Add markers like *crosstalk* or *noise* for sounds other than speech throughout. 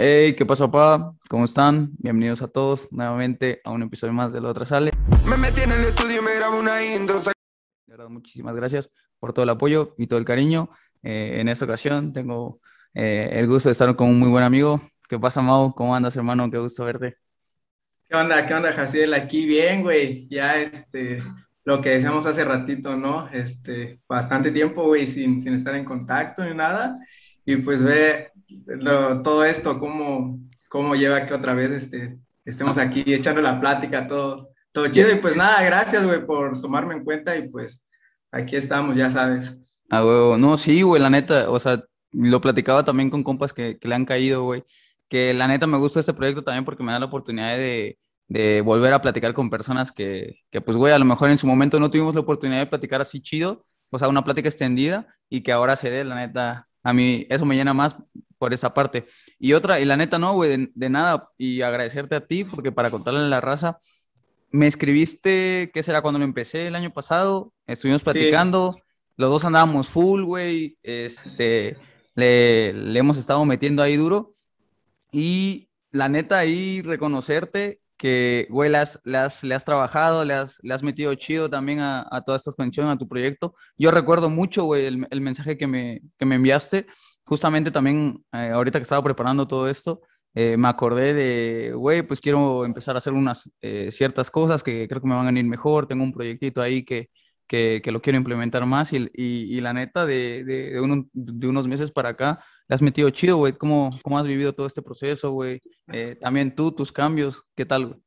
Hey, ¿qué pasa, papá? ¿Cómo están? Bienvenidos a todos nuevamente a un episodio más de La Otra Sale. Me metí en el estudio y me grabo una intro. De verdad, muchísimas gracias por todo el apoyo y todo el cariño. Eh, en esta ocasión tengo eh, el gusto de estar con un muy buen amigo. ¿Qué pasa, Mau? ¿Cómo andas, hermano? Qué gusto verte. ¿Qué onda? ¿Qué onda, Jaciel? Aquí bien, güey. Ya, este, lo que decíamos hace ratito, ¿no? Este, bastante tiempo, güey, sin, sin estar en contacto ni nada. Y pues ve lo- todo esto, cómo, cómo lleva que otra vez este, estemos aquí echando la plática, todo, todo chido. Y pues nada, gracias, güey, por tomarme en cuenta y pues aquí estamos, ya sabes. Ah, huevo. No, sí, güey, la neta, o sea, lo platicaba también con compas que, que le han caído, güey, que la neta me gusta este proyecto también porque me da la oportunidad de, de volver a platicar con personas que, que, pues, güey, a lo mejor en su momento no tuvimos la oportunidad de platicar así chido, o sea, una plática extendida y que ahora se dé, la neta, a mí eso me llena más por esa parte. Y otra, y la neta, no, güey, de, de nada, y agradecerte a ti porque para contarle a la raza, me escribiste, ¿qué será? Cuando lo empecé el año pasado, estuvimos Sí, platicando, los dos andábamos full, güey, este, le, le hemos estado metiendo ahí duro, y la neta ahí reconocerte que, güey, le has, le has, trabajado, le has, le has metido chido también a, a todas estas conexiones, a tu proyecto. Yo recuerdo mucho, güey, el, el mensaje que me, que me enviaste, justamente también, eh, ahorita que estaba preparando todo esto, eh, me acordé de, güey, pues quiero empezar a hacer unas eh, ciertas cosas que creo que me van a ir mejor, tengo un proyectito ahí que, que, que lo quiero implementar más y, y, y la neta de, de, de, uno- de unos meses para acá le has metido chido, güey, ¿cómo, cómo has vivido todo este proceso, güey? Eh, también tú, tus cambios, ¿qué tal, güey?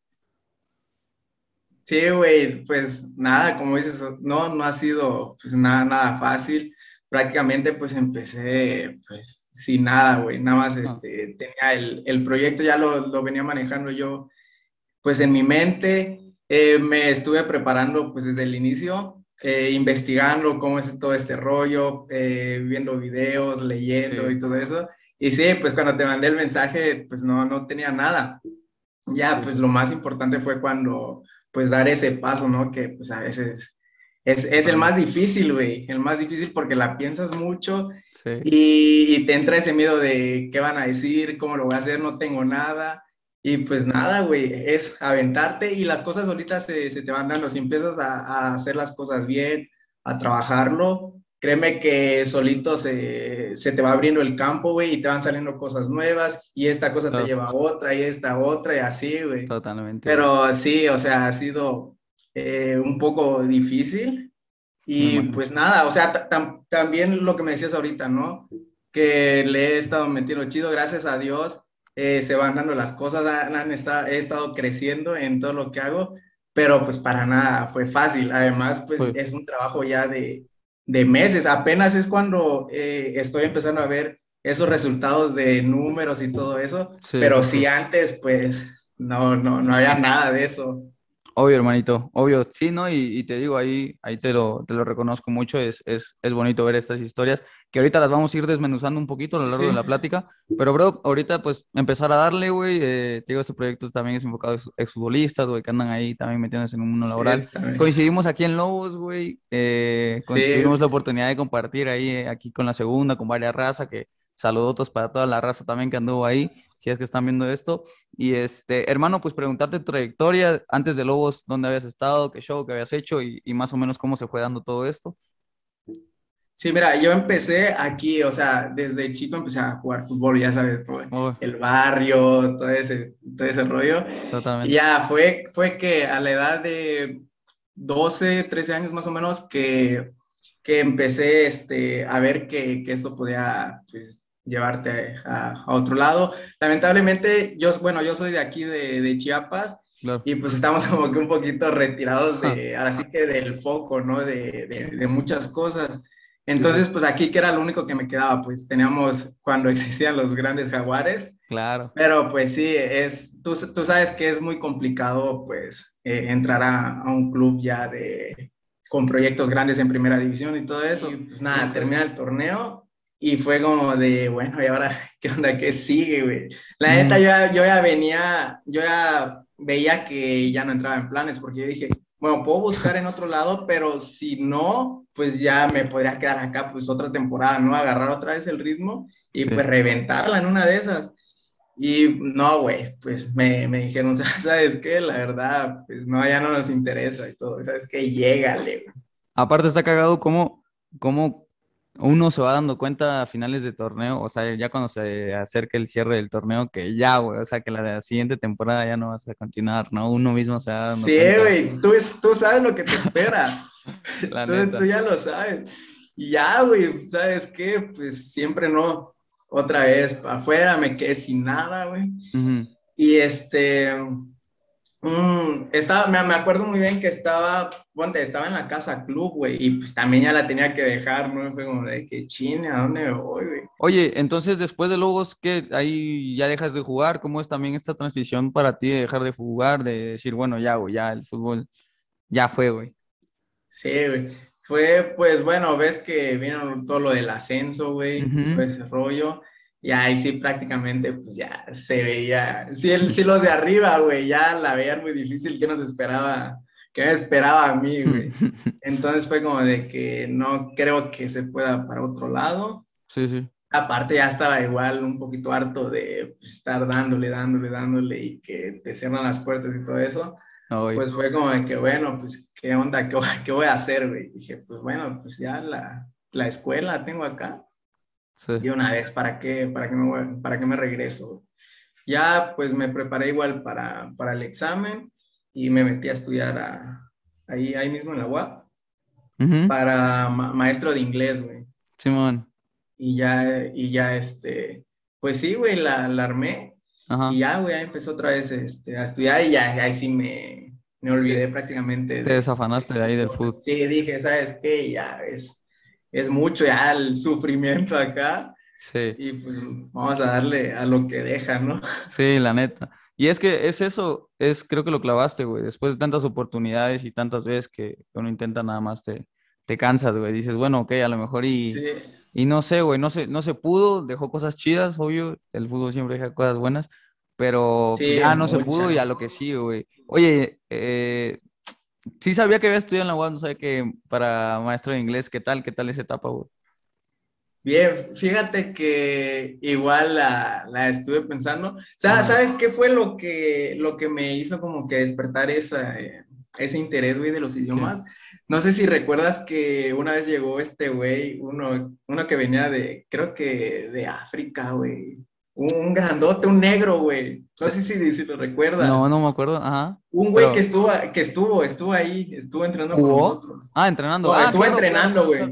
sí, güey, pues nada, como dices, no, no ha sido pues nada, nada fácil. Prácticamente pues empecé pues sin nada, güey, nada más Ah, este, tenía el, el proyecto, ya lo, lo venía manejando yo pues en mi mente eh, me estuve preparando pues desde el inicio, eh, investigando cómo es todo este rollo, eh, viendo videos, leyendo sí, y todo eso. Y sí, pues cuando te mandé el mensaje, pues no, no tenía nada. Ya, pues lo más importante fue cuando, pues dar ese paso, ¿no? Que pues a veces es, es el más difícil, güey, el más difícil porque la piensas mucho Sí, y, y te entra ese miedo de qué van a decir, cómo lo voy a hacer, no tengo nada. Y pues nada, güey, es aventarte y las cosas solitas se, se te van dando. Si empiezas a, a hacer las cosas bien, a trabajarlo, créeme que solito se, se te va abriendo el campo, güey, y te van saliendo cosas nuevas y esta cosa te to- lleva a otra y esta a otra y así, güey. totalmente. Pero sí, o sea, ha sido eh, un poco difícil. Y imagino. pues nada, o sea, ta- tam- también lo que me decías ahorita, ¿no? Que le he estado metiendo chido, gracias a Dios, eh, se van dando las cosas, han, han esta- he estado creciendo en todo lo que hago, pero pues para nada fue fácil. Además, pues es un trabajo ya de, de meses, apenas es cuando eh, estoy empezando a ver esos resultados de números y todo eso, sí, pero sí, si antes, pues no, no, no había nada de eso. Obvio, hermanito, obvio, sí, ¿no? Y, y te digo, ahí, ahí te lo, te lo reconozco mucho, es, es, es bonito ver estas historias, que ahorita las vamos a ir desmenuzando un poquito a lo Sí, largo de la plática, pero bro, ahorita pues empezar a darle, güey, eh, te digo, este proyecto también es enfocado a ex- exfutbolistas, güey, que andan ahí también metiéndose en un mundo Sí, laboral. también. Coincidimos aquí en Lobos, güey, eh, Sí, tuvimos la oportunidad de compartir ahí, eh, aquí con la segunda, con varias razas, que saludos para toda la raza también que anduvo ahí, si es que están viendo esto. Y este, hermano, pues preguntarte tu trayectoria antes de Lobos, dónde habías estado, qué show que habías hecho y, y más o menos cómo se fue dando todo esto. Sí, mira, yo empecé aquí, o sea, desde chico empecé a jugar fútbol, ya sabes, por Oh, el barrio, todo ese, todo ese rollo. Y totalmente. ya fue, fue que a la edad de 12, 13 años más o menos que, que empecé este, a ver que, que esto podía pues, llevarte a, a otro lado. Lamentablemente, yo, bueno, yo soy de aquí, de, de Chiapas, Claro. y pues estamos como que un poquito retirados de, *laughs* ahora sí que del foco, ¿no? De, de, de muchas cosas. Sí. Entonces, pues aquí que era lo único que me quedaba, pues teníamos cuando *laughs* existían los grandes jaguares, Claro. pero pues sí, es, tú, tú sabes que es muy complicado pues eh, entrar a, a, un club ya de, con proyectos grandes en primera división y todo eso. Y pues nada, sí, termina el torneo y fue como de, bueno, ¿y ahora *laughs* qué onda? ¿Qué sigue, güey? La neta, mm. yo, yo ya venía, yo ya veía que ya no entraba en planes porque yo dije, bueno, puedo buscar en otro lado, pero si no, pues ya me podría quedar acá pues otra temporada, ¿no? Agarrar otra vez el ritmo y sí. pues reventarla en una de esas. Y no, güey, pues me, me, dijeron, *laughs* ¿sabes qué? La verdad, pues no, ya no nos interesa y todo, ¿sabes qué? Llégale, güey. Aparte está cagado cómo, cómo uno se va dando cuenta a finales de torneo, o sea, ya cuando se acerca el cierre del torneo, que ya, güey, o sea, que la siguiente temporada ya no vas a continuar, ¿no? Uno mismo se va dando Sí, güey, tú, tú sabes lo que te espera. *laughs* tú, tú, ya lo sabes. Y ya, güey, ¿sabes qué? Pues siempre no, otra vez afuera, me quedé sin nada, güey. Y este, Mm, estaba, me, me, acuerdo muy bien que estaba, bueno, estaba en la casa club, güey, y pues también ya la tenía que dejar, ¿no? Fue como de que chine, ¿a dónde voy, güey? Oye, entonces después de Lobos, ¿qué? Ahí ya dejas de jugar, ¿cómo es también esta transición para ti de dejar de jugar, de decir, bueno, ya, güey, ya el fútbol ya fue, güey? Sí, güey. Fue, pues bueno, ves que vino todo lo del ascenso, güey, todo ese rollo. Y ahí sí prácticamente pues ya se veía, sí, el, sí los de arriba, güey, ya la veían muy difícil, ¿qué nos esperaba? ¿Qué me esperaba a mí, güey? *laughs* Entonces fue como de que no creo que se pueda para otro lado. Sí, sí. Aparte ya estaba igual un poquito harto de pues, estar dándole, dándole, dándole y que te cierran las puertas y todo eso. Pues fue como de que, bueno, pues, ¿qué onda? ¿Qué, qué voy a hacer, güey? Dije, pues bueno, pues ya la, la escuela tengo acá y una vez, ¿para qué, para qué, me, para qué me regreso? Ya pues me preparé igual para, para el examen y me metí a estudiar ahí, ahí mismo en la UAP para maestro de inglés, güey. Simón. Y ya, y ya, este, pues sí, güey, la, la armé. Y ya, güey, empezó otra vez este, a estudiar y ya ahí sí me, me olvidé prácticamente. Te desafanaste de ahí del fútbol. Sí, dije, ¿sabes qué? Ya es es mucho ya el sufrimiento acá. Sí. Y pues vamos a darle a lo que deja, ¿no? Sí, la neta. Y es que es eso, es creo que lo clavaste, güey. Después de tantas oportunidades y tantas veces que uno intenta nada más te, te cansas, güey. Dices, bueno, ok, a lo mejor y, y no sé, güey, no se, no se pudo, dejó cosas chidas, obvio. El fútbol siempre deja cosas buenas, pero ya no se pudo y a lo que sí, güey. Oye, eh, sí sabía que había estudiado en la UAM, no sabía que para maestro de inglés, ¿qué tal? ¿Qué tal esa etapa, güey? Bien, fíjate que igual la, la estuve pensando. ¿Sabes qué fue lo que, lo que me hizo como que despertar esa, eh, ese interés, güey, de los idiomas? No sé si recuerdas que una vez llegó este güey, uno, uno que venía de, creo que de África, güey un grandote, un negro, güey. No sé si, si, lo recuerdas. No, no me acuerdo. Ajá. Un güey que estuvo, que estuvo, estuvo ahí, estuvo entrenando con nosotros. Ah, entrenando. ah, estuvo entrenando, güey.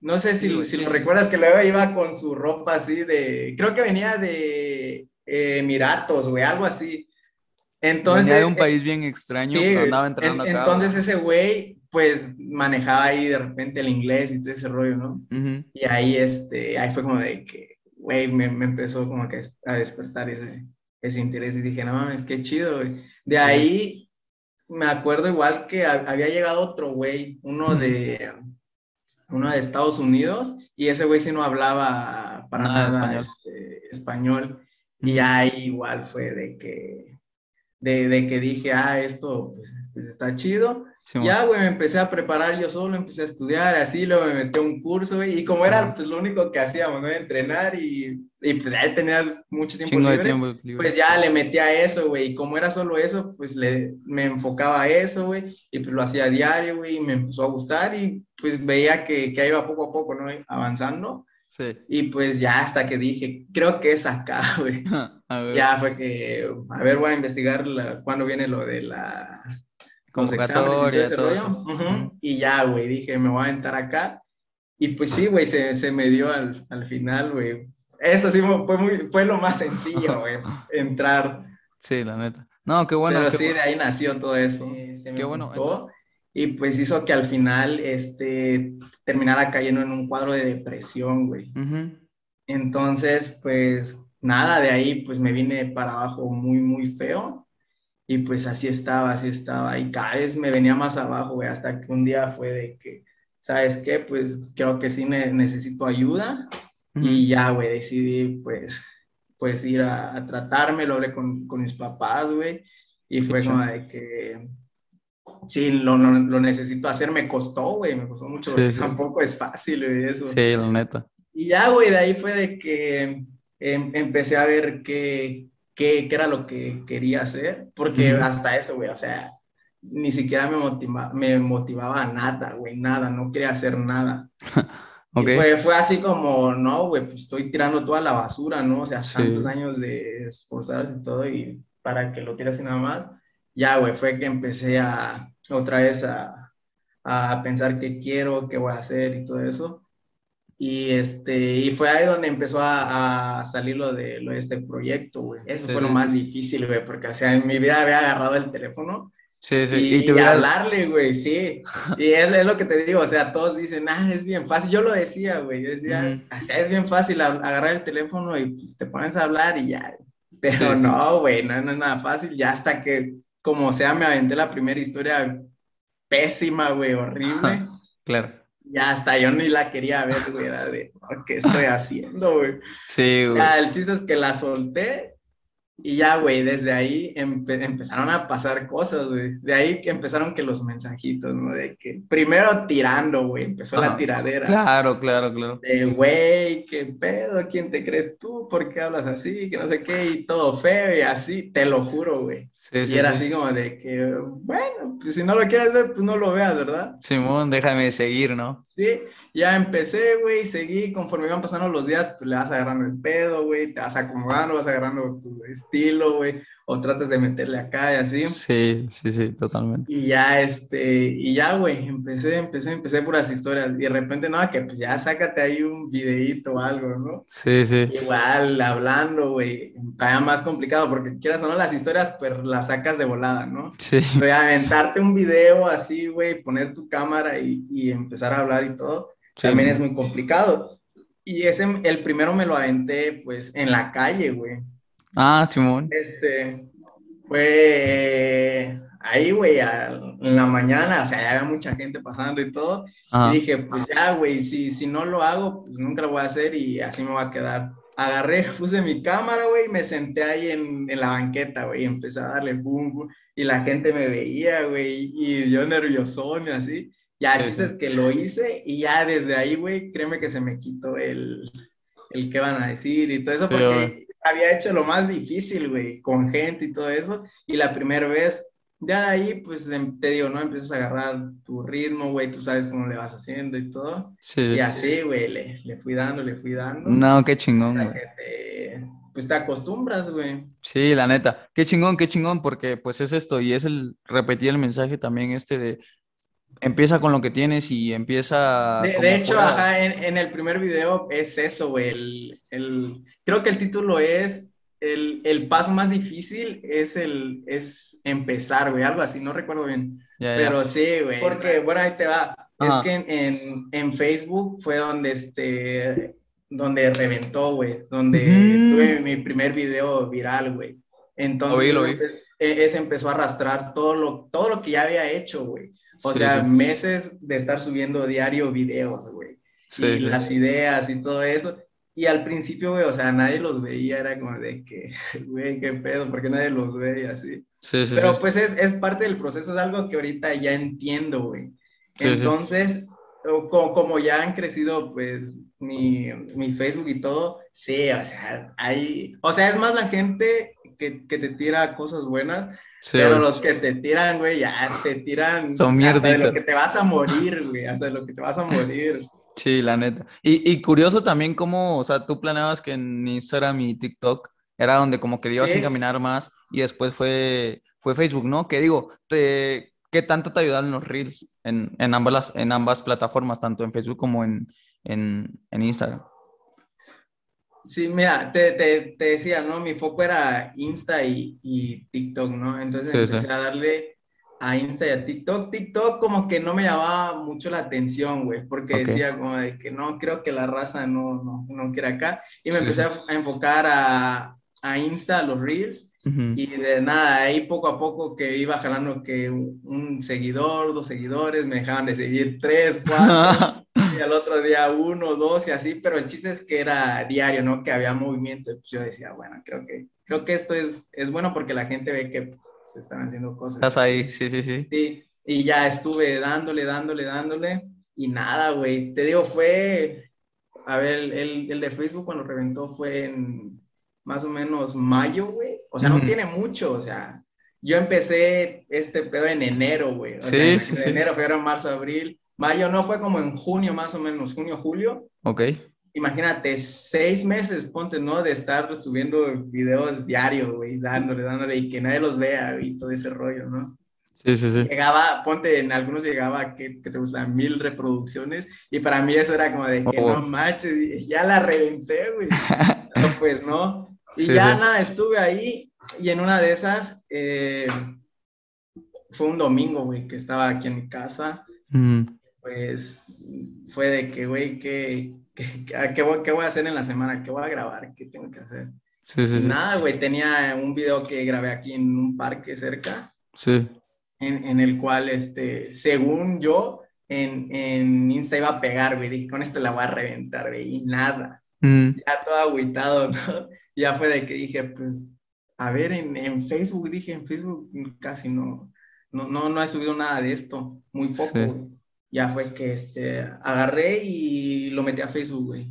No sé si, si lo recuerdas que luego iba con su ropa así de, creo que venía de Emiratos, güey, algo así. Entonces. Venía de un eh, país bien extraño, pero andaba entrenando acá. Entonces ese güey, pues manejaba ahí de repente el inglés y todo ese rollo, ¿no? Y ahí, este, ahí fue como de que güey, me, me, empezó como que a despertar ese, ese interés y dije, no mames, qué chido, güey. De ahí me acuerdo igual que había llegado otro güey, uno de, uno de Estados Unidos, y ese güey sí no hablaba para nada, este, español. Y ahí igual fue de que, de, de que dije, ah, esto pues, pues está chido ya, güey, me empecé a preparar yo solo, empecé a estudiar, así, luego me metí a un curso, güey, y como era pues lo único que hacíamos, ¿no? Entrenar y, y pues ya tenías mucho tiempo libre, pues ya le metí a eso, güey, y como era solo eso, pues le, me enfocaba a eso, güey, y pues lo hacía a diario, güey, y me empezó a gustar y pues veía que, que iba poco a poco, ¿no? Avanzando. Sí. Y pues ya hasta que dije, creo que es acá, *laughs* güey. *laughs* ya fue que, a ver, voy a investigar cuándo viene lo de la Convocatoria, todo, eso. Y ya, güey, dije, me voy a entrar acá. Y pues sí, güey, se, se, me dio al, al final, güey. Eso sí fue, muy, fue lo más sencillo, güey, *laughs* entrar. Sí, la neta. No, qué bueno. Pero sí, de ahí nació todo eso. se me qué bueno. y pues hizo que al final este, terminara cayendo en un cuadro de depresión, güey. Entonces, pues nada, de ahí pues me vine para abajo muy, muy feo. Y pues así estaba, así estaba. Y cada vez me venía más abajo, güey, hasta que un día fue de que, ¿sabes qué? Pues creo que sí necesito ayuda. Y ya, güey, decidí, pues, pues ir a, tratarme, lo hablé con, con mis papás, güey. Y fue como de que, sí, lo, lo, necesito hacer, me costó, güey, me costó mucho, tampoco es fácil, güey, eso. Sí, la neta. Y ya, güey, de ahí fue de que em, empecé a ver que, qué, qué era lo que quería hacer, porque hasta eso, güey, o sea, ni siquiera me, motiva, me motivaba nada, güey, nada, no quería hacer nada. *laughs* okay. fue, fue así como, no, güey, pues estoy tirando toda la basura, ¿no? O sea, tantos años de esforzarse y todo, y para que lo tiras y nada más. Ya, güey, fue que empecé a otra vez a, a pensar qué quiero, qué voy a hacer y todo eso. Y, este, y fue ahí donde empezó a, a salir lo de, lo de este proyecto, güey. Eso fue lo más difícil, güey, porque, o sea, en mi vida había agarrado el teléfono Sí, sí. Y, hablarle, güey, sí. *laughs* Y es, es, lo que te digo, o sea, todos dicen, ah, es bien fácil. Yo lo decía, güey, yo decía, o sea, es bien fácil agarrar el teléfono y pues, te pones a hablar y ya. Pero no, güey, no, no, es nada fácil. Ya hasta que, como sea, me aventé la primera historia pésima, güey, horrible. *laughs* claro. Ya hasta yo ni la quería ver, güey, era de, ¿qué estoy haciendo, güey? Sí, güey. el chiste es que la solté y ya, güey, desde ahí empezaron a pasar cosas, güey. De ahí que empezaron que los mensajitos, ¿no? De que primero tirando, güey, empezó la tiradera. Claro, claro, claro. De, güey, qué pedo, ¿quién te crees tú? ¿Por qué hablas así? Que no sé qué, y todo feo y así, te lo juro, güey y era así como de que, bueno, pues si no lo quieres ver, pues no lo veas, ¿verdad? Simón, déjame seguir, ¿no? Sí, ya empecé, güey, seguí, conforme iban pasando los días, pues le vas agarrando el pedo, güey, te vas acomodando, vas agarrando tu estilo, güey, o tratas de meterle acá y así. Sí, sí, sí, totalmente. Y ya, este, y ya, güey, empecé, empecé, empecé puras historias, y de repente, no, que pues ya sácate ahí un videíto o algo, ¿no? Sí, sí. Igual, hablando, güey, todavía más complicado, porque quieras o no, las historias, pues las sacas de volada, ¿no? Sí. Pero aventarte un video así, güey, poner tu cámara y, y empezar a hablar y todo, también es muy complicado. Y ese, el primero me lo aventé, pues, en la calle, güey. Ah, Simón. Este, fue ahí, güey, en la mañana, o sea, ya había mucha gente pasando y todo. Y dije, pues ya, güey, si, si no lo hago, pues nunca lo voy a hacer y así me va a quedar. Agarré, *laughs* puse mi cámara, güey, me senté ahí en, en la banqueta, güey, y empecé a darle boom, boom, y la gente me veía, güey, y yo nerviosón y así. Ya, el chiste es que lo hice y ya desde ahí, güey, créeme que se me quitó el, el qué van a decir y todo eso, porque había hecho lo más difícil, güey, con gente y todo eso. Y la primera vez, ya de ahí, pues em, te digo, ¿no? Empiezas a agarrar tu ritmo, güey, tú sabes cómo le vas haciendo y todo. Sí. Y así, güey, le, le, fui dando, le fui dando. No, qué chingón, güey. Te, pues te acostumbras, güey. Sí, la neta. Qué chingón, qué chingón, porque pues es esto y es el repetir el mensaje también este de empieza con lo que tienes y empieza... De, hecho, ajá, en, en, el primer video es eso, güey. El, el, creo que el título es el, el, paso más difícil es, el, es empezar, güey, algo así, no recuerdo bien. Pero sí, güey. Porque, bueno, ahí te va. Es que en, en, Facebook fue donde, este, donde reventó, güey, donde tuve mi primer video viral, güey. Entonces, e, Ese empezó a arrastrar todo lo, todo lo que ya había hecho, güey. O sea, meses de estar subiendo diario videos, güey. y las ideas y todo eso. Y al principio, güey, o sea, nadie los veía, era como de que, *laughs* güey, qué pedo, ¿por qué nadie los ve y así? Sí, sí, Pero pues es, es, parte del proceso, es algo que ahorita ya entiendo, güey. Entonces, como, como, ya han crecido, pues, mi, mi, Facebook y todo, sí, o sea, hay, o sea, es más la gente que, que te tira cosas buenas, pero los que te tiran, güey, ya te tiran *laughs* Son hasta de lo que te vas a morir, güey, hasta de lo que te vas a morir. *laughs* Sí, la neta. Y, y curioso también cómo, o sea, tú planeabas que en Instagram y TikTok era donde como que ibas a encaminar más y después fue, fue Facebook, ¿no? Que digo, te, ¿qué tanto te ayudaron los Reels en, en, ambas, en ambas plataformas, tanto en Facebook como en, en, en Instagram? Sí, mira, te, te, te, decía, ¿no? Mi foco era Insta y, y TikTok, ¿no? Entonces empecé a darle a Insta y a TikTok. TikTok como que no me llamaba mucho la atención, güey, porque decía como de que no, creo que la raza no, no, no quiere acá. Y me empecé a, enfocar a, a Insta, a los Reels. Y de nada, ahí poco a poco que iba jalando que un seguidor, dos seguidores, me dejaban de seguir tres, cuatro, *laughs* y al otro día uno, dos y así, pero el chiste es que era diario, ¿no? Que había movimiento, pues yo decía, bueno, creo que, creo que esto es, es bueno porque la gente ve que pues, se están haciendo cosas. Estás ahí, sí, sí, sí. Sí, y ya estuve dándole, dándole, dándole, y nada, güey, te digo, fue, a ver, el, el de Facebook cuando reventó fue en más o menos mayo, güey. O sea, no tiene mucho, o sea, yo empecé este pedo en enero, güey. O sí, sea, sí, en enero, febrero, marzo, abril. Mayo no fue como en junio más o menos, junio, julio. Ok. Imagínate, seis meses, ponte, ¿no? De estar subiendo videos diarios, güey, dándole, dándole, y que nadie los vea, y todo ese rollo, ¿no? Sí, sí, sí. Llegaba, ponte, en algunos llegaba, que, que te gustan mil reproducciones, y para mí eso era como de que oh. no manches, ya la reventé, güey. *laughs* no, pues no. Y ya nada, estuve ahí, y en una de esas, eh, fue un domingo, güey, que estaba aquí en mi casa. Mm. Pues fue de que, güey, que, ¿qué, voy, ¿qué, voy, a hacer en la semana? ¿Qué voy a grabar? ¿Qué tengo que hacer? Sí, sí, sí. Nada, güey, tenía un video que grabé aquí en un parque cerca. Sí. En, en el cual, este, según yo, en, en, Insta iba a pegar, güey. Dije, con esto la voy a reventar, güey. Y nada. Mm. Ya todo agüitado, *laughs* ¿no? Ya fue de que dije, pues, a ver, en, en Facebook, dije, en Facebook casi no, no, no, no he subido nada de esto. Muy poco. Ya fue que, este, agarré y lo metí a Facebook, güey.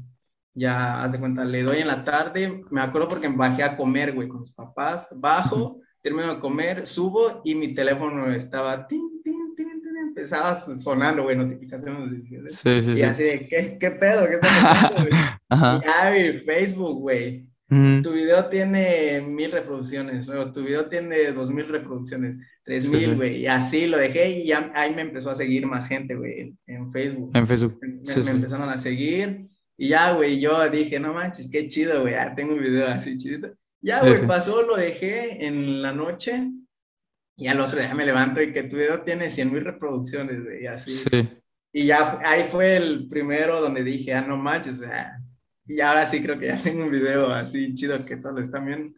Ya, haz de cuenta, le doy en la tarde, me acuerdo porque me bajé a comer, güey, con los papás, bajo, termino de comer, subo y mi teléfono estaba, tin, tin, tin empezaba sonando, güey, notificaciones. Sí, sí, y así de, ¿qué, qué pedo? ¿Qué está pasando, güey? *laughs* ya, mi Facebook, güey. Tu video tiene mil reproducciones, luego tu video tiene dos mil reproducciones, tres mil, güey, y así lo dejé y ya ahí me empezó a seguir más gente, güey, en, Facebook. En Facebook. Me, empezaron a seguir y ya, güey, yo dije, no manches, qué chido, güey, ya tengo un video así chido. Ya, güey, pasó, lo dejé en la noche y al otro día me levanto y que tu video tiene cien mil reproducciones, güey, y así. Y ya ahí fue el primero donde dije, ah, no manches, o sea, y ahora sí creo que ya *laughs* tengo un video así chido que todos lo están viendo.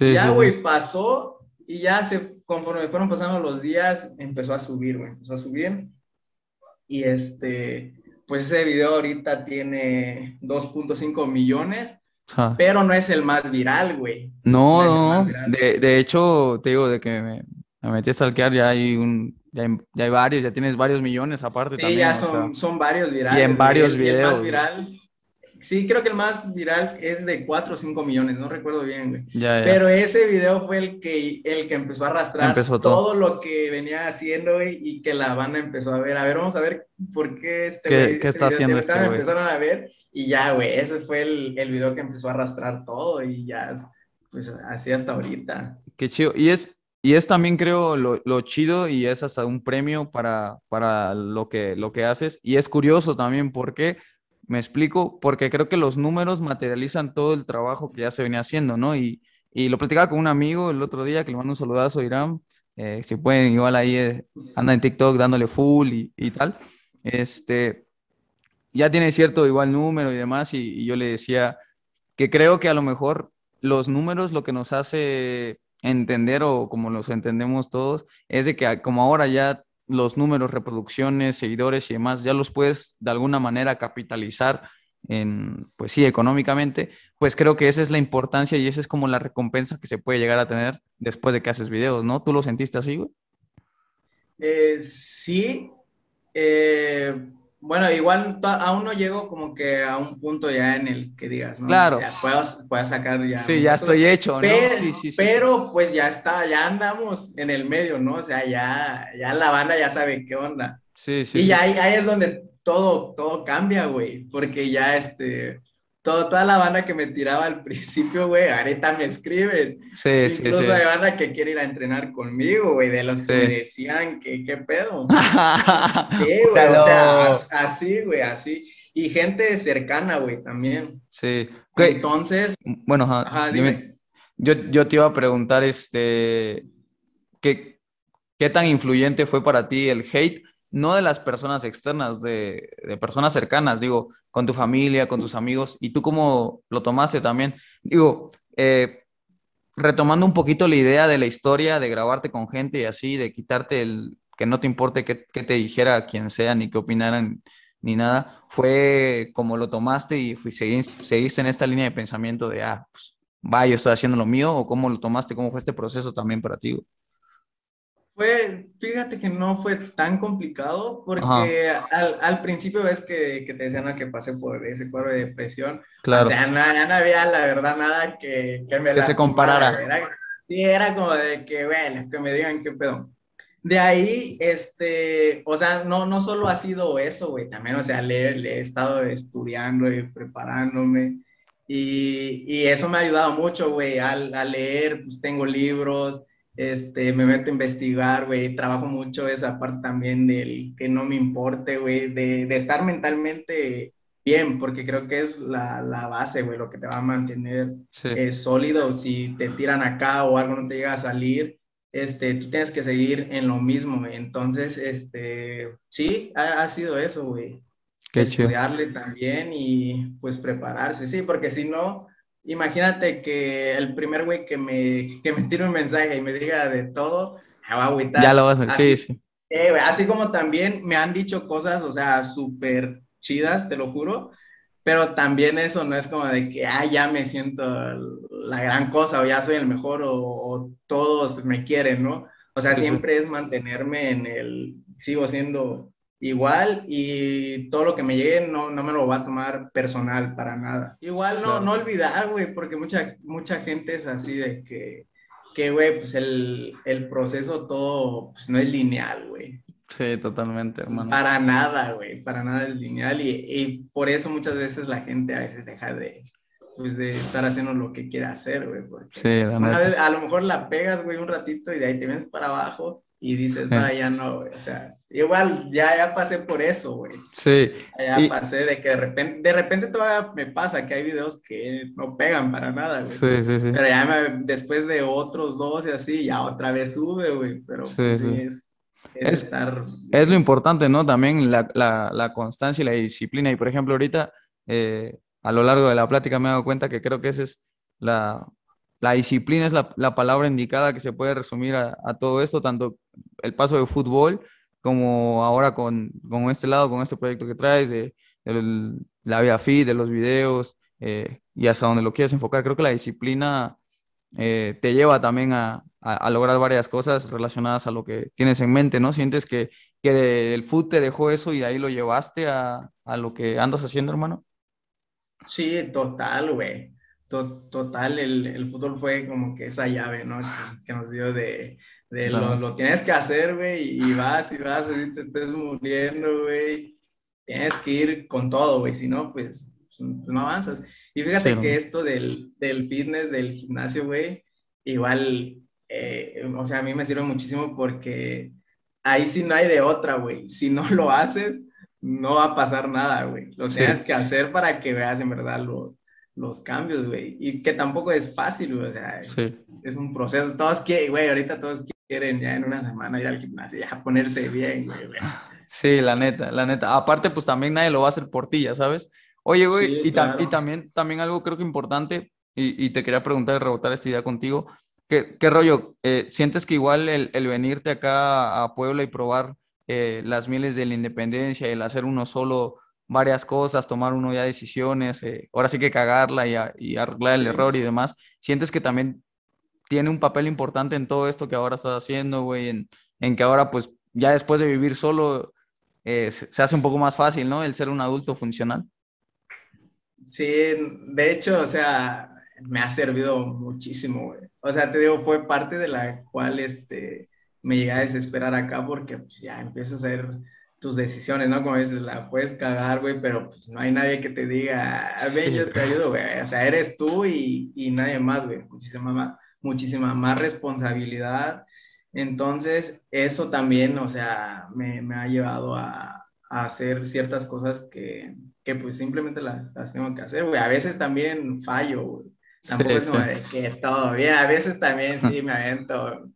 ya, güey, pasó y ya se, conforme fueron pasando los días, empezó a subir, güey, empezó a subir. Y este, pues ese video ahorita tiene 2.5 millones, pero no es el más viral, güey. No, no, de, de, hecho, te digo, de que me, me metí a stalkear, ya hay un, ya hay, ya hay, varios, ya tienes varios millones aparte sí, también. ya son, son varios virales. Y en varios videos. el más viral Sí, creo que el más viral es de 4 o 5 millones, no recuerdo bien, güey. Pero ese video fue el que, el que empezó a arrastrar todo. lo que venía haciendo, güey, y que la banda empezó a ver. A ver, vamos a ver por qué este ¿Qué, ¿qué este está haciendo este güey? Empezaron a ver y ya, güey, ese fue el, el video que empezó a arrastrar todo y ya, pues así hasta ahorita. Qué chido. Y es, y es también, creo, lo, lo, chido y es hasta un premio para, para lo, que, lo que haces. Y es curioso también porque me explico, porque creo que los números materializan todo el trabajo que ya se venía haciendo, ¿no? Y, y lo platicaba con un amigo el otro día que le mando un saludazo a Irán. Eh, si pueden, igual ahí eh, anda en TikTok dándole full y, y, tal. Este, ya tiene cierto igual número y demás, y, y yo le decía que creo que a lo mejor los números lo que nos hace entender o como los entendemos todos es de que como ahora ya los números, reproducciones, seguidores y demás, ya los puedes de alguna manera capitalizar en, pues sí, económicamente, pues creo que esa es la importancia y esa es como la recompensa que se puede llegar a tener después de que haces videos, ¿no? ¿Tú lo sentiste así, güey? Eh, sí, eh, bueno, igual aún no llego como que a un punto ya en el que digas, ¿no? Claro. puedo, sacar ya. Sí, ya estoy hecho, ¿no? Pero, sí, sí, pero, pues ya está, ya andamos en el medio, ¿no? O sea, ya, ya la banda ya sabe qué onda. Sí, sí. Y ya ahí, ahí es donde todo, todo cambia, güey, porque ya este, toda la banda que me tiraba al principio, güey, ahorita me escriben. Sí, Incluso sí, hay banda que quiere ir a entrenar conmigo, güey, de los que me decían que qué pedo. *laughs* sí, güey, o sea, así, güey, así. Y gente cercana, güey, también. Sí. Entonces. Bueno, ajá, dime. Yo, yo te iba a preguntar, este, ¿qué, ¿qué tan influyente fue para ti el hate? No de las personas externas, de, personas cercanas, digo, con tu familia, con tus amigos, y tú cómo lo tomaste también. Digo, eh, retomando un poquito la idea de la historia, de grabarte con gente y así, de quitarte el que no te importe qué, te dijera quien sea, ni qué opinaran, ni nada, fue como lo tomaste y seguiste, en esta línea de pensamiento de, ah, pues, va, yo estoy haciendo lo mío, o cómo lo tomaste, cómo fue este proceso también para ti Fue, fíjate que no fue tan complicado porque al, al, principio ves que, que, te decían que pasé por ese cuadro de depresión. Claro. O sea, no, ya no había la verdad nada que, que me que se comparara. sí, era como de que, bueno, que me digan qué pedo. De ahí, este, o sea, no, no solo ha sido eso, güey, también, o sea, le, le he estado estudiando y preparándome. Y, y, eso me ha ayudado mucho, güey, a, a, leer, pues tengo libros, este, me meto a investigar, güey, trabajo mucho esa parte también del que no me importe, güey, de, de, estar mentalmente bien, porque creo que es la, la base, güey, lo que te va a mantener eh, sólido. Si te tiran acá o algo no te llega a salir, este, tú tienes que seguir en lo mismo, güey. Entonces, este, sí, ha, ha sido eso, güey. Estudiarle también y pues prepararse, sí, porque si no, imagínate que el primer güey que me, que me tire un mensaje y me diga de todo, me va a agüitar. Ya lo vas a hacer, sí, sí. Eh, así como también me han dicho cosas, o sea, súper chidas, te lo juro, pero también eso no es como de que, ah, ya me siento la gran cosa o ya soy el mejor o, o todos me quieren, ¿no? O sea, siempre es mantenerme en el, sigo siendo igual y todo lo que me llegue no, no me lo va a tomar personal para nada. Igual no, no olvidar, güey, porque mucha, mucha gente es así de que, que güey, pues el, el, proceso todo, pues no es lineal, güey. Sí, totalmente, hermano. Para nada, güey, para nada es lineal y, y, por eso muchas veces la gente a veces deja de, pues de estar haciendo lo que quiere hacer, güey. Sí, la una vez, a lo mejor la pegas, güey, un ratito y de ahí te vienes para abajo y dices, no, ya no, güey. O sea, igual ya, ya pasé por eso, güey. Sí. Ya pasé de que de repente, de repente todavía me pasa que hay videos que no pegan para nada, güey. Sí, sí, sí. Pero ya me, después de otros dos y así, ya otra vez sube, güey. Pero sí, pues, sí. Es, es, es, estar... Es lo importante, ¿no? También la, la, la, constancia y la disciplina. Y por ejemplo, ahorita, eh, a lo largo de la plática me he dado cuenta que creo que esa es la, la disciplina es la, la, palabra indicada que se puede resumir a, a, todo esto, tanto el paso de fútbol como ahora con, con este lado, con este proyecto que traes, de, la vía fit, de los videos eh, y hasta donde lo quieras enfocar. Creo que la disciplina eh, te lleva también a, a, lograr varias cosas relacionadas a lo que tienes en mente, ¿no? Sientes que, que el fútbol te dejó eso y ahí lo llevaste a, a lo que andas haciendo, hermano. Sí, total, güey total, el, el, fútbol fue como que esa llave, ¿no? Que, nos dio de, de lo, lo, tienes que hacer, güey, y vas y vas, y te estés muriendo, güey. Tienes que ir con todo, güey, si no, pues, pues, no avanzas. Y fíjate sí, que esto del, del, fitness, del gimnasio, güey, igual, eh, o sea, a mí me sirve muchísimo porque ahí sí no hay de otra, güey. Si no lo haces, no va a pasar nada, güey. Lo tienes sí. que hacer para que veas en verdad lo, los cambios, güey. Y que tampoco es fácil, güey. O sea, es, sí. es, un proceso. Todos quieren, güey, ahorita todos quieren ya en una semana ir al gimnasio, ya ponerse bien, güey. Sí, la neta, la neta. Aparte, pues también nadie lo va a hacer por ti, ya sabes. Oye, güey, sí, y, claro. ta y, también, también algo creo que importante, y, y te quería preguntar, rebotar esta idea contigo. ¿Qué, qué rollo? Eh, ¿Sientes que igual el, el, venirte acá a Puebla y probar eh, las mieles de la independencia, el hacer uno solo varias cosas, tomar uno ya decisiones, eh, ahora sí que cagarla y, a, y arreglar sí. el error y demás, ¿sientes que también tiene un papel importante en todo esto que ahora estás haciendo, güey? En, en, que ahora, pues, ya después de vivir solo, eh, se hace un poco más fácil, ¿no? El ser un adulto funcional. Sí, de hecho, o sea, me ha servido muchísimo, güey. O sea, te digo, fue parte de la cual, este, me llegué a desesperar acá porque, pues, ya empiezo a ser tus decisiones, ¿no? Como dices, la puedes cagar, güey, pero pues no hay nadie que te diga, ven, yo te ayudo, güey. O sea, eres tú y, y nadie más, güey. Muchísima más, muchísima más responsabilidad. Entonces, eso también, o sea, me, me ha llevado a, a, hacer ciertas cosas que, que pues simplemente las, las, tengo que hacer, güey. A veces también fallo, güey. Tampoco sí, es como sí. de que todo bien. A veces también sí me avento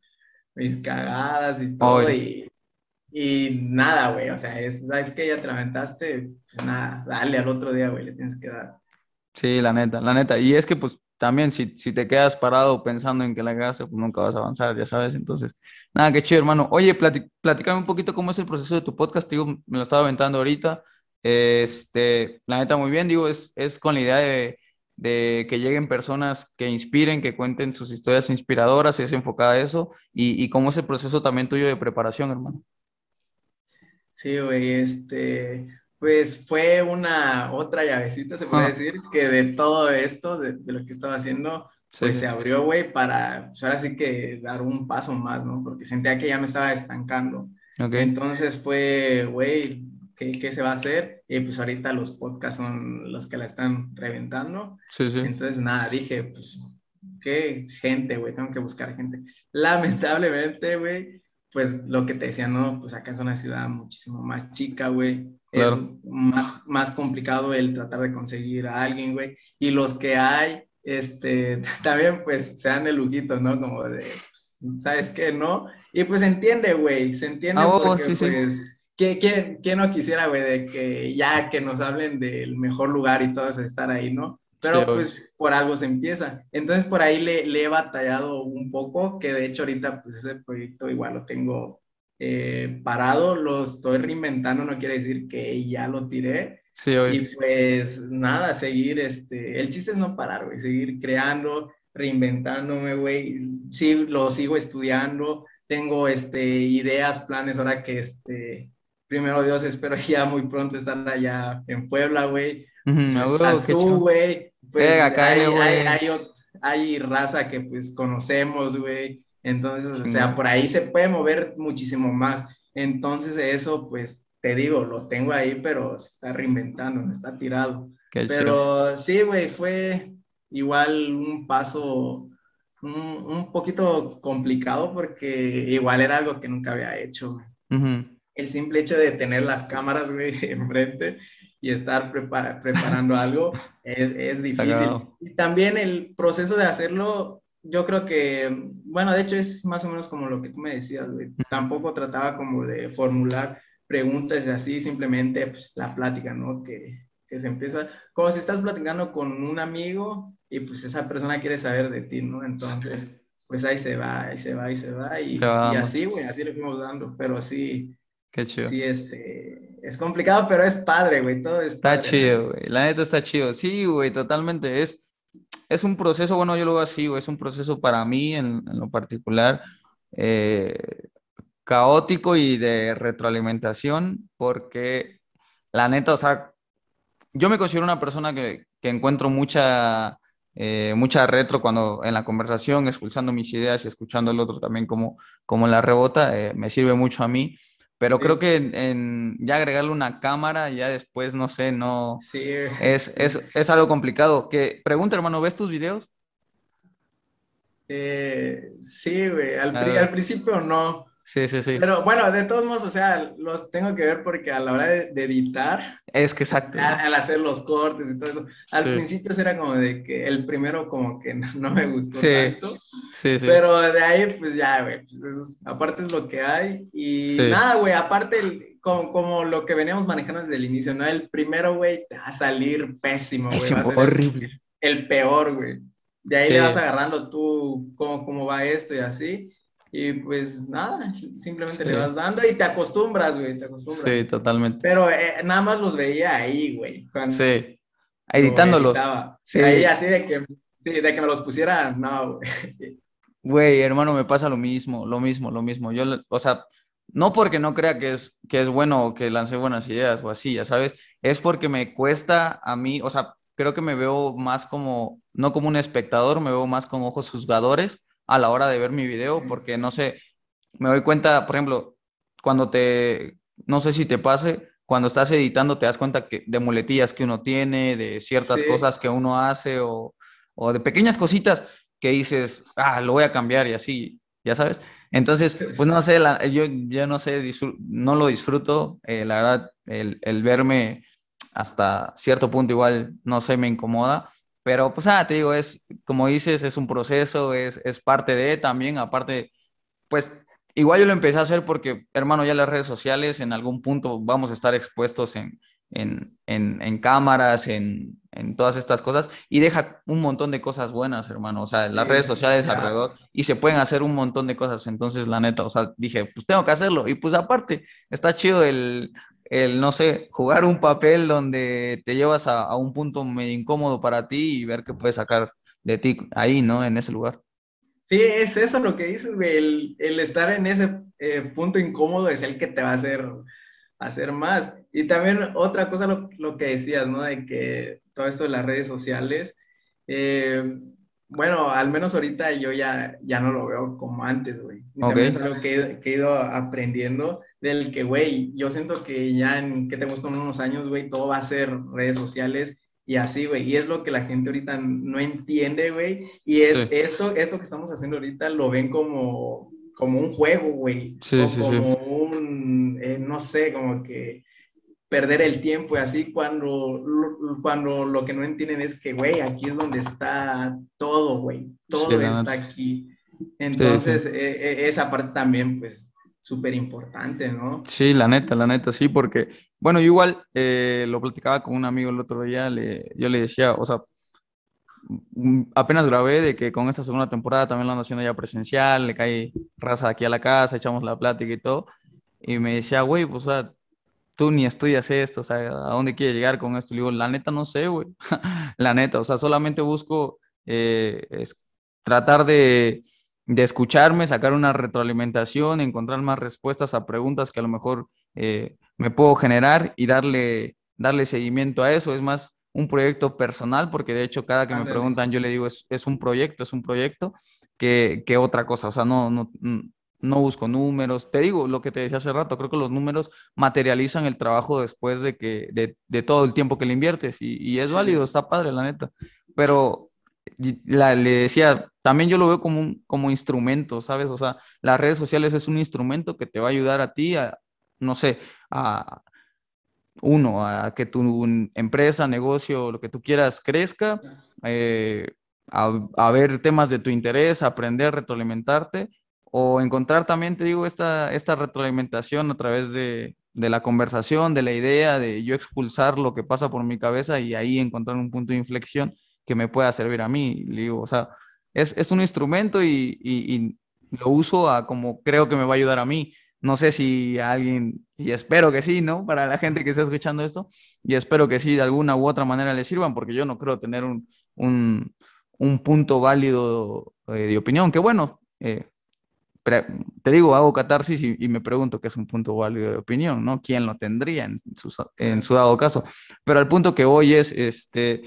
mis cagadas y todo. Y, y nada, güey, o sea, es, ¿sabes que ya te lamentaste? Pues nada, dale al otro día, güey, le tienes que dar. Sí, la neta, la neta. Y es que, pues, también si, si te quedas parado pensando en que la casa, pues nunca vas a avanzar, ya sabes. Entonces, nada, qué chido, hermano. Oye, platic, platicame un poquito cómo es el proceso de tu podcast, digo, me lo estaba aventando ahorita. Este, la neta, muy bien, digo, es, es con la idea de, de que lleguen personas que inspiren, que cuenten sus historias inspiradoras, es enfocada a eso, y, y cómo es el proceso también tuyo de preparación, hermano. Sí, güey, este, pues fue una otra llavecita, se puede decir, que de todo esto, de, lo que estaba haciendo, pues se abrió, güey, para, pues ahora sí que dar un paso más, ¿no? Porque sentía que ya me estaba estancando. Entonces fue, güey, ¿qué, se va a hacer? Y pues ahorita los podcasts son los que la están reventando. Sí, sí. Entonces, nada, dije, pues, qué gente, güey, tengo que buscar gente. Lamentablemente, güey, pues lo que te decía, no, pues acá es una ciudad muchísimo más chica, güey. Es más, más complicado el tratar de conseguir a alguien, güey. Y los que hay, este, *laughs* también pues se dan el lujito, ¿no? Como de, pues, ¿sabes qué? ¿No? Y pues se entiende, güey, se entiende ah, porque, pues, ¿quién, no quisiera, güey, de que ya que nos hablen del mejor lugar y todo eso, estar ahí, ¿no? Pero pues por algo se empieza. Entonces por ahí le, le, he batallado un poco, que de hecho ahorita pues ese proyecto igual lo tengo eh, parado, lo estoy reinventando, no quiere decir que ya lo tiré, Sí, y pues nada, seguir, este, el chiste es no parar, güey, seguir creando, reinventándome, güey. Sí, lo sigo estudiando, tengo, este, ideas, planes, ahora que, este, primero Dios, espero *laughs* ya muy pronto estar allá en Puebla, güey. estás tú, güey. Pues, hay, hay, raza que, pues, conocemos, güey. Entonces, o sea, por ahí se puede mover muchísimo más. Entonces, eso, pues, te digo, lo tengo ahí, pero se está reinventando, no está tirado. pero sí, güey, fue igual un paso un, poquito complicado porque igual era algo que nunca había hecho. El simple hecho de tener las cámaras, güey, *laughs* enfrente y estar preparando algo es, es difícil. Y también el proceso de hacerlo yo creo que, bueno, de hecho es más o menos como lo que tú me decías, güey. Tampoco trataba como de formular preguntas y así, simplemente pues, la plática, ¿no? Que, que, se empieza, como si estás platicando con un amigo y pues esa persona quiere saber de ti, ¿no? Entonces, pues ahí se va, ahí se va, ahí se va y, y así, güey, así le fuimos dando, pero sí. Qué chido. Sí, este, es complicado, pero es padre, güey, todo es Está chido, güey, la neta está chido. Sí, güey, totalmente, es, es un proceso, bueno, yo lo veo es un proceso para mí en, lo particular. Eh, caótico y de retroalimentación, porque la neta, o sea, yo me considero una persona que, que encuentro mucha, eh, mucha retro cuando en la conversación, expulsando mis ideas y escuchando el otro también como, como la rebota, eh, me sirve mucho a mí. Pero creo que en, ya agregarle una cámara, ya después, no sé, no... Sí. Es, *laughs* es, es algo complicado. Que, pregunta, hermano, ¿ves tus videos? Eh, sí, güey. Al, al, principio no. Sí, sí, sí. Pero bueno, de todos modos, o sea, los tengo que ver porque a la hora de, editar. Es que exacto. Al, hacer los cortes y todo eso. Al principio era como de que el primero, como que no, me gustó tanto. Sí, sí. Pero de ahí, pues ya, güey. Pues aparte es lo que hay. Y nada, güey. Aparte, como, como, lo que veníamos manejando desde el inicio, ¿no? El primero, güey, te va a salir pésimo, güey. Es horrible. El, peor, güey. De ahí le vas agarrando tú cómo, cómo va esto y así. Y pues nada, simplemente le vas dando y te acostumbras, güey, te acostumbras. Sí, totalmente. Pero eh, nada más los veía ahí, güey. Sí, editándolos. Sí. Ahí así de que, sí, de que me los pusiera, no, güey. Güey, hermano, me pasa lo mismo, lo mismo, lo mismo. Yo, o sea, no porque no crea que es, que es bueno o que lance buenas ideas o así, ya sabes, es porque me cuesta a mí, o sea, creo que me veo más como, no como un espectador, me veo más con ojos juzgadores a la hora de ver mi video, porque no sé, me doy cuenta, por ejemplo, cuando te, no sé si te pase, cuando estás editando te das cuenta que, de muletillas que uno tiene, de ciertas cosas que uno hace o, o, de pequeñas cositas que dices, ah, lo voy a cambiar y así, ya sabes. Entonces, *laughs* pues no sé, yo ya no sé, no lo disfruto, eh, la verdad, el, el verme hasta cierto punto igual, no sé, me incomoda, pero pues nada, te digo, es como dices, es un proceso, es, es parte de también, aparte, pues igual yo lo empecé a hacer porque, hermano, ya las redes sociales en algún punto vamos a estar expuestos en, en, en, en cámaras, en, en, todas estas cosas, y deja un montón de cosas buenas, hermano, o sea, las redes sociales alrededor, y se pueden hacer un montón de cosas, entonces, la neta, o sea, dije, pues tengo que hacerlo, y pues aparte, está chido el, el, no sé, jugar un papel donde te llevas a, un punto medio incómodo para ti y ver qué puedes sacar de ti ahí, ¿no? En ese lugar. Sí, es eso lo que dices, el estar en ese eh, punto incómodo es el que te va a hacer, hacer más. Y también otra cosa, lo, lo, que decías, ¿no? De que todo esto de las redes sociales, eh, bueno, al menos ahorita yo ya, ya no lo veo como antes, güey. También es algo que, que, he ido aprendiendo del que, güey, yo siento que ya en, que te gustan unos años, güey, todo va a ser redes sociales y así, güey. Y es lo que la gente ahorita no entiende, güey. Y es esto, esto que estamos haciendo ahorita lo ven como, como un juego, güey. Sí, o como un, eh, no sé, como que perder el tiempo y así cuando, cuando lo que no entienden es que, güey, aquí es donde está todo, güey. Todo está aquí. Entonces, e, e, esa parte también, pues, súper importante, ¿no? Sí, la neta, la neta, sí, porque, bueno, yo igual eh, lo platicaba con un amigo el otro día, le, yo le decía, o sea, mm, apenas grabé de que con esta segunda temporada también lo ando haciendo ya presencial, le cae raza aquí a la casa, echamos la plática y todo, y me decía, güey, pues, o sea, tú ni estudias esto, o sea, ¿a dónde quieres llegar con esto? Le digo, la neta no sé, güey, *laughs* la neta, o sea, solamente busco eh, tratar de de escucharme, sacar una retroalimentación, encontrar más respuestas a preguntas que a lo mejor eh, me puedo generar y darle, darle seguimiento a eso. Es más un proyecto personal, porque de hecho cada que me preguntan yo le digo es, es un proyecto, es un proyecto, que, que, otra cosa. O sea, no, no, no busco números. Te digo lo que te decía hace rato, creo que los números materializan el trabajo después de, que, de, de todo el tiempo que le inviertes y, y es válido, está padre, la neta. Pero la, le decía, también yo lo veo como un como instrumento, ¿sabes? O sea, las redes sociales es un instrumento que te va a ayudar a ti a, no sé, a uno, a que tu empresa, negocio, lo que tú quieras crezca, eh, a, ver temas de tu interés, aprender, retroalimentarte, o encontrar también, te digo, esta, esta retroalimentación a través de, de la conversación, de la idea, de yo expulsar lo que pasa por mi cabeza y ahí encontrar un punto de inflexión que me pueda servir a mí. digo, o sea, es, es un instrumento y, lo uso a como creo que me va a ayudar a mí. No sé si alguien, y espero que sí, ¿no? Para la gente que está escuchando esto, y espero que sí, de alguna u otra manera le sirvan, porque yo no creo tener un, un, un punto válido eh, de opinión, que bueno, eh, te digo, hago catarsis y, y, me pregunto qué es un punto válido de opinión, ¿no? ¿Quién lo tendría en su, en su dado caso? Pero el punto que hoy es, este,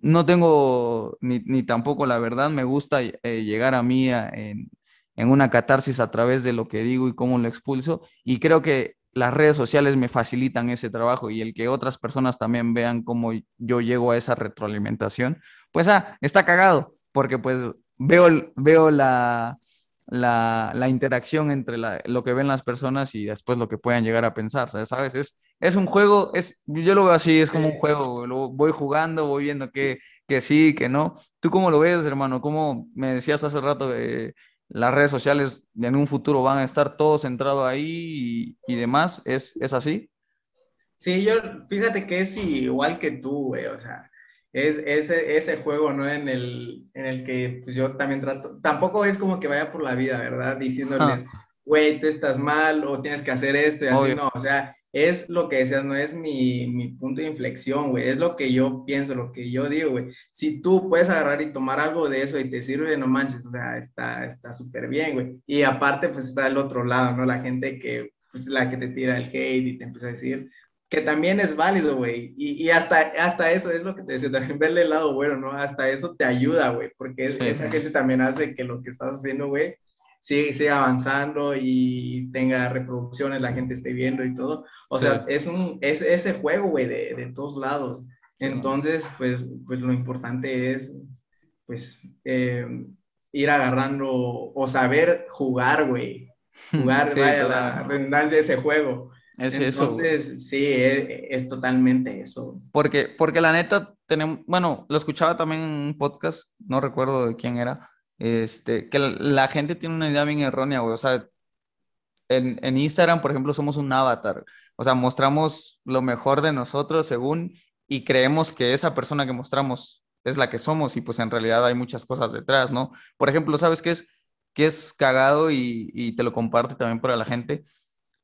no tengo ni, tampoco la verdad, me gusta eh, llegar a mí en, una catarsis a través de lo que digo y cómo lo expulso y creo que las redes sociales me facilitan ese trabajo y el que otras personas también vean cómo yo llego a esa retroalimentación, pues ah, está cagado, porque pues veo, veo la, la, interacción entre lo que ven las personas y después lo que puedan llegar a pensar, ¿sabes? Es, es un juego, es, yo lo veo así, es como un juego, lo voy jugando, voy viendo que, que sí, que no. ¿Tú cómo lo ves, hermano? ¿Cómo me decías hace rato que las redes sociales en un futuro van a estar todos centrados ahí y, demás? ¿Es, ¿Es así? Sí, yo, fíjate que es igual que tú, güey, o sea, es ese, ese juego, ¿no? En el, en el que pues, yo también trato, tampoco es como que vaya por la vida, ¿verdad? Diciéndoles, güey, tú estás mal o tienes que hacer esto y así, no, o sea, es lo que decías, no es mi, mi punto de inflexión, güey, es lo que yo pienso, lo que yo digo, güey. Si tú puedes agarrar y tomar algo de eso y te sirve, no manches, o sea, está súper bien, güey. Y aparte, pues está el otro lado, ¿no? La gente que, pues la que te tira el hate y te empieza a decir, que también es válido, güey. Y, y, hasta, hasta eso es lo que te decía, también verle el lado bueno, ¿no? Hasta eso te ayuda, güey, porque esa gente también hace que lo que estás haciendo, güey, siga, avanzando y tenga reproducciones, la gente esté viendo y todo. O sea, es, un, es ese juego, güey, de, de, todos lados. Entonces, pues, pues lo importante es, pues, eh, ir agarrando o saber jugar, güey. *laughs* Jugar, vaya, la redundancia de ese juego. Es Entonces, sí, es, totalmente eso. Porque, porque la neta, tenemos, bueno, lo escuchaba también en un podcast, no recuerdo de quién era, este, que la, gente tiene una idea bien errónea, güey. O sea, en, en, Instagram, por ejemplo, somos un avatar. O sea, mostramos lo mejor de nosotros según y creemos que esa persona que mostramos es la que somos y pues en realidad hay muchas cosas detrás, ¿no? Por ejemplo, ¿sabes qué es? Que es cagado y, y te lo comparto también para la gente.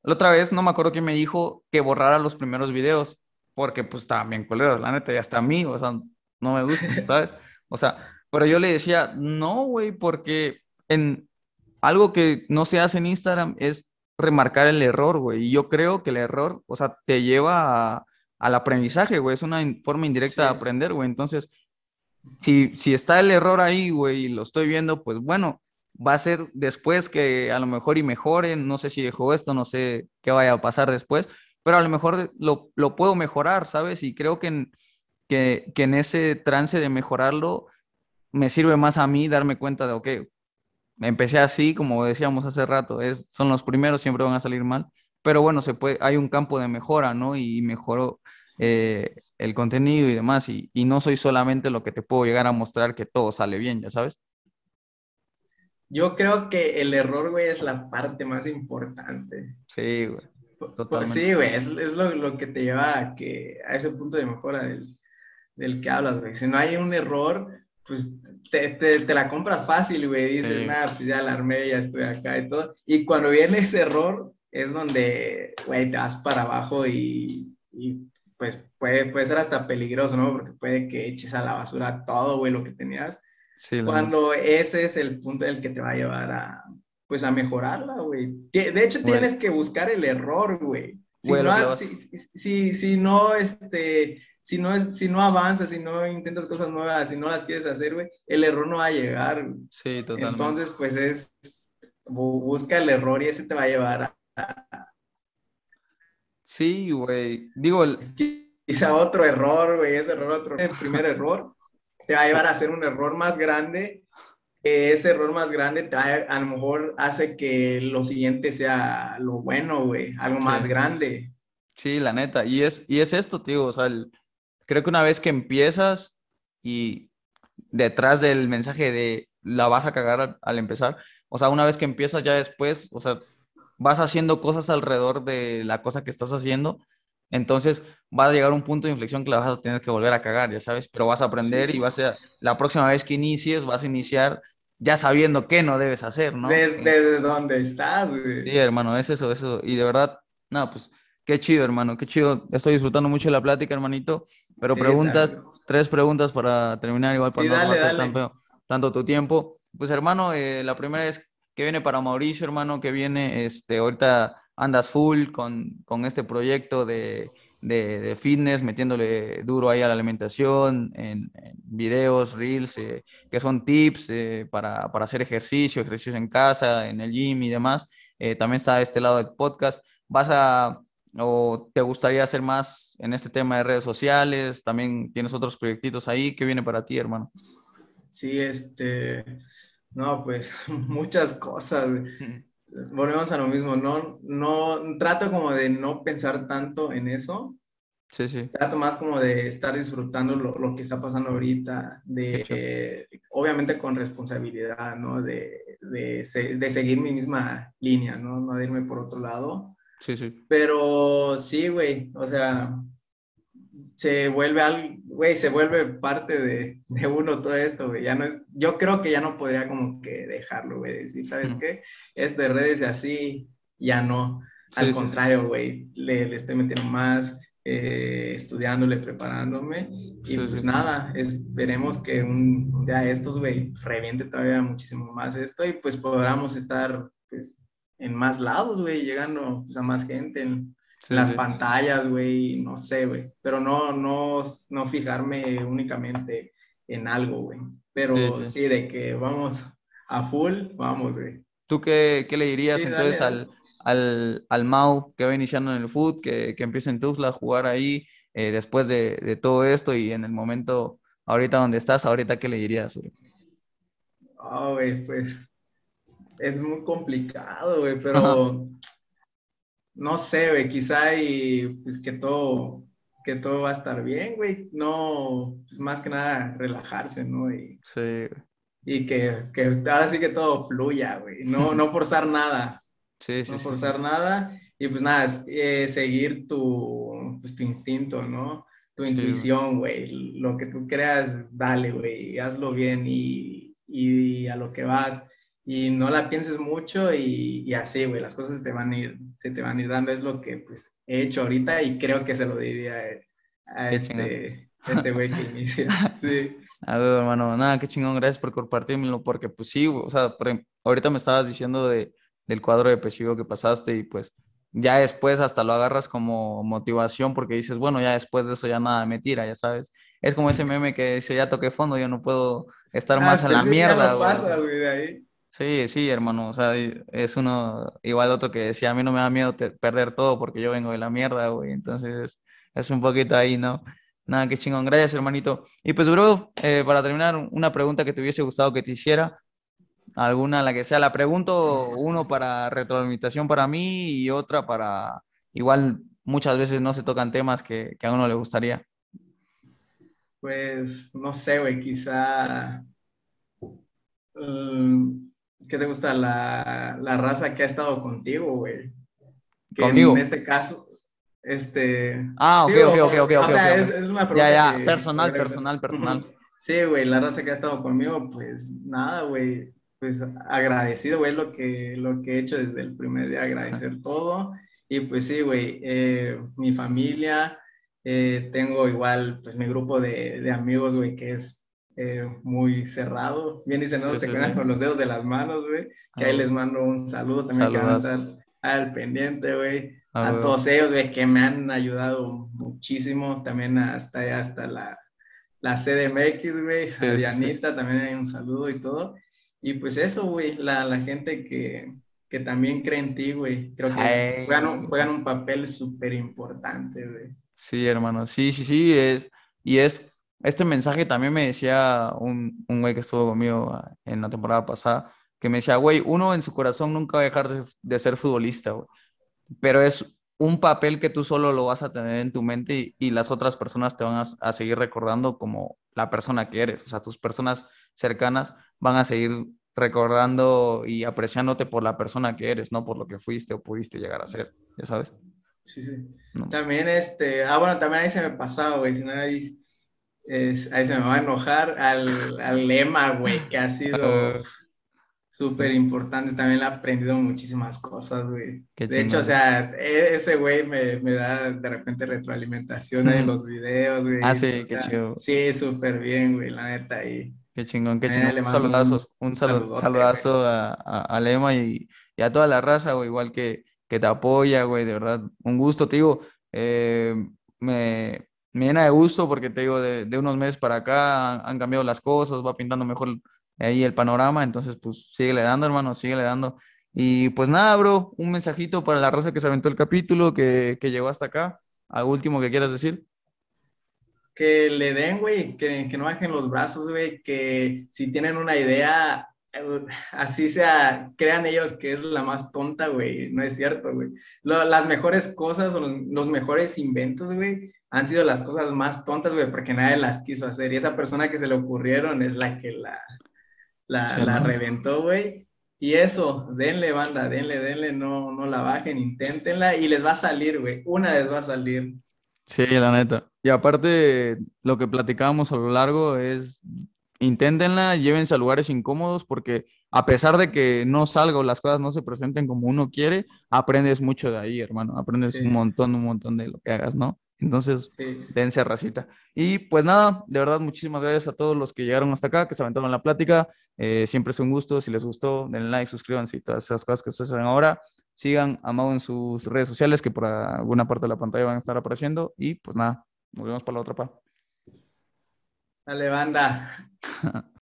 La otra vez no me acuerdo quién me dijo que borrara los primeros videos, porque pues estaban bien culeros, la neta, y hasta a mí, o sea, no me gusta, *laughs* ¿sabes? O sea, pero yo le decía, no, güey, porque en algo que no se hace en Instagram es remarcar el error, güey. Y yo creo que el error, o sea, te lleva al aprendizaje, güey. Es una forma indirecta de aprender, güey. Entonces, si, si está el error ahí, güey, y lo estoy viendo, pues bueno, va a ser después que a lo mejor y mejoren, no sé si dejó esto, no sé qué vaya a pasar después, pero a lo mejor lo, lo puedo mejorar, ¿sabes? Y creo que en, que, que en ese trance de mejorarlo me sirve más a mí darme cuenta de, ok, empecé así, como decíamos hace rato, es, son los primeros, siempre van a salir mal, pero bueno, se puede, hay un campo de mejora, ¿no? Y mejoró eh, el contenido y demás, y, y no soy solamente lo que te puedo llegar a mostrar que todo sale bien, ya sabes. Yo creo que el error, güey, es la parte más importante. Sí, güey. Totalmente. Sí, güey, es, es lo, lo, que te lleva a, que, a ese punto de mejora del, del que hablas, güey. Si no hay un error, pues te, te, te la compras fácil, güey. Dices, sí. nada, pues ya la armé, ya estoy acá y todo. Y cuando viene ese error, es donde, güey, te vas para abajo y, y pues puede, puede ser hasta peligroso, ¿no? Porque puede que eches a la basura todo, güey, lo que tenías Sí, cuando ese es el punto del que te va a llevar a, pues, a mejorarla, güey. De hecho, bueno. tienes que buscar el error, güey. Si, bueno, no, si, si, si, no, este, si no, es, si no avanzas, si no intentas cosas nuevas, si no las quieres hacer, güey, el error no va a llegar. Sí, totalmente. Entonces, pues es, busca el error y ese te va a llevar a... Sí, güey. Digo, el... quizá otro error, güey, ese error, otro, el primer error te va a llevar a hacer un error más grande. Ese error más grande te va a, a lo mejor hace que lo siguiente sea lo bueno, güey, algo más sí. grande. Sí, la neta. Y es, y es esto, tío. O sea, el, creo que una vez que empiezas y detrás del mensaje de la vas a cagar al, al empezar, o sea, una vez que empiezas ya después, o sea, vas haciendo cosas alrededor de la cosa que estás haciendo entonces va a llegar un punto de inflexión que la vas a tener que volver a cagar, ya sabes, pero vas a aprender sí. y vas a, la próxima vez que inicies, vas a iniciar ya sabiendo qué no debes hacer, ¿no? Desde, desde dónde estás, güey. Sí, hermano, es eso, eso. Y de verdad, no, pues qué chido, hermano, qué chido. Estoy disfrutando mucho de la plática, hermanito. Pero sí, preguntas, dale. tres preguntas para terminar, igual para sí, no dale, dale. Tanto, tanto, tu tiempo. Pues, hermano, eh, la primera es que viene para Mauricio, hermano, que viene, este, ahorita andas full con, con este proyecto de, de, de, fitness, metiéndole duro ahí a la alimentación, en, en videos, reels, eh, que son tips eh, para, para, hacer ejercicio, ejercicio en casa, en el gym y demás. Eh, también está este lado del podcast. ¿Vas a, o te gustaría hacer más en este tema de redes sociales? También tienes otros proyectitos ahí. ¿Qué viene para ti, hermano? Sí, este, no, pues *laughs* muchas cosas volvemos a lo mismo, no, no, trato como de no pensar tanto en eso. Sí, sí. Trato más como de estar disfrutando lo, lo que está pasando ahorita, de, eh, obviamente con responsabilidad, ¿no? De, de, de, seguir mi misma línea, ¿no? No de irme por otro lado. Sí, sí. Pero sí, güey, o sea, se vuelve algo, güey, se vuelve parte de, de, uno todo esto, güey. Ya no es, yo creo que ya no podría como que dejarlo, güey, decir, ¿sabes qué? Esto de redes y así, ya no. Al sí, contrario, güey, sí. le, le, estoy metiendo más, eh, estudiándole, preparándome. Y pues nada, esperemos que un día estos, güey, reviente todavía muchísimo más esto y pues podamos estar, pues, en más lados, güey, llegando pues, a más gente. En, Sí, las sí. pantallas, güey, no sé, güey, pero no, no, no fijarme únicamente en algo, güey, pero sí, sí, de que vamos a full, vamos, güey. ¿Tú qué, qué le dirías entonces dale, dale. Al, al, al, Mau que va iniciando en el foot, que, que empieza en Tuzla a jugar ahí eh, después de, de, todo esto y en el momento ahorita donde estás, ahorita qué le dirías, güey? Oh, güey, pues es muy complicado, güey, pero *laughs* no sé, güey, quizá y pues que todo, que todo va a estar bien, güey. No, pues más que nada relajarse, ¿no? Y, sí. Y que, que ahora sí que todo fluya, güey. No, no *laughs* forzar nada. Sí, sí. No forzar sí. nada. Y pues nada, eh, seguir tu, pues, tu instinto, ¿no? Tu sí, intuición, güey. Lo que tú creas, dale, güey. Hazlo bien y, y a lo que vas y no la pienses mucho y, y así, güey, las cosas te van a ir, se te van a ir dando, es lo que pues he hecho ahorita y creo que se lo diría a, este, este güey que inicia, *laughs* sí. A ver, hermano, nada, qué chingón, gracias por compartírmelo, porque pues sí, o sea, ahorita me estabas diciendo de, del cuadro depresivo que pasaste y pues ya después hasta lo agarras como motivación porque dices, bueno, ya después de eso ya nada me tira, ya sabes. Es como ese *laughs* meme que dice, ya toqué fondo, yo no puedo estar ah, más en la mierda. pasa, güey, de ahí. Sí, sí, hermano, o sea, es uno, igual otro que decía, a mí no me da miedo perder todo porque yo vengo de la mierda, güey, entonces es un poquito ahí, ¿no? Nada, qué chingón, gracias, hermanito. Y pues, bro, eh, para terminar, una pregunta que te hubiese gustado que te hiciera, alguna, la que sea, la pregunto, uno para retroalimentación para mí y otra para, igual muchas veces no se tocan temas que, a uno le gustaría. Pues, no sé, güey, quizá... Mm, ¿Qué te gusta? La, la, raza que ha estado contigo, güey. ¿Conmigo? En este caso, este... Ah, ok, ok, ok, ok. O, sea, Es, una pregunta Ya, ya, personal, personal, personal. Sí, güey, la raza que ha estado conmigo, pues nada, güey pues agradecido, güey, lo que, lo que he hecho desde el primer día, agradecer todo. Y pues sí, güey, eh, mi familia, eh, tengo igual, pues mi grupo de, de amigos, güey, que es eh, muy cerrado. Bien dicen, no, se quedan con los dedos de las manos, güey. Que ahí les mando un saludo también, que van a estar al pendiente, güey. a todos ellos, güey, que me han ayudado muchísimo. También hasta, hasta la, la CDMX, güey. a Dianita, también hay un saludo y todo. Y pues eso, güey, la, la gente que, que, también cree en ti, güey, creo que juegan, un, juegan, un, papel súper importante, güey. Sí, hermano, sí, sí, sí, es, y es, este mensaje también me decía un, un güey que estuvo conmigo ah, en la temporada pasada, que me decía, güey, uno en su corazón nunca va a dejar de, de ser futbolista, güey, pero es un papel que tú solo lo vas a tener en tu mente y, y las otras personas te van a, a, seguir recordando como la persona que eres, o sea, tus personas cercanas van a seguir recordando y apreciándote por la persona que eres, no por lo que fuiste o pudiste llegar a ser, ya sabes. Sí, sí. También este, ah, bueno, también ahí se me pasaba, güey, si no ahí, ahí se me va a enojar al, al lema, güey, que ha sido *laughs* súper importante, también he aprendido muchísimas cosas, güey. De hecho, o sea, e, ese güey me, me, da de repente retroalimentación en *laughs* los videos, güey. Ah, sí, qué chido. Sí, súper bien, güey, la neta, y Qué chingón, qué eh, chingón. un saludazo, un saludazo a, a, Lema y, y, a toda la raza, güey, igual que, que te apoya, güey, de verdad. Un gusto, te digo, eh, me, me, llena de gusto porque te digo, de, de unos meses para acá han, cambiado las cosas, va pintando mejor ahí el panorama, entonces pues síguele dando, hermano, síguele dando. Y pues nada, bro, un mensajito para la raza que se aventó el capítulo, que, que llegó hasta acá. ¿Algo último que quieras decir? que le den, güey, que, que, no bajen los brazos, güey, que si tienen una idea, eh, así sea, crean ellos que es la más tonta, güey, no es cierto, güey. las mejores cosas o los, mejores inventos, güey, han sido las cosas más tontas, güey, porque nadie las quiso hacer. Y esa persona que se le ocurrieron es la que la, la, la reventó, güey. Y eso, denle banda, denle, denle, no, no la bajen, inténtenla y les va a salir, güey. Una les va a salir. Sí, la neta. Y aparte, lo que platicábamos a lo largo es, inténtenla, llévense a lugares incómodos, porque a pesar de que no salga o las cosas no se presenten como uno quiere, aprendes mucho de ahí, hermano. Aprendes un montón, un montón de lo que hagas, ¿no? Entonces, dense racita. Y pues nada, de verdad, muchísimas gracias a todos los que llegaron hasta acá, que se aventaron la plática. Eh, siempre es un gusto. Si les gustó, denle like, suscríbanse y todas esas cosas que se hacen ahora. Sigan a Mau en sus redes sociales, que por alguna parte de la pantalla van a estar apareciendo. Y pues nada, nos vemos para la otra pa. Dale, banda. *laughs*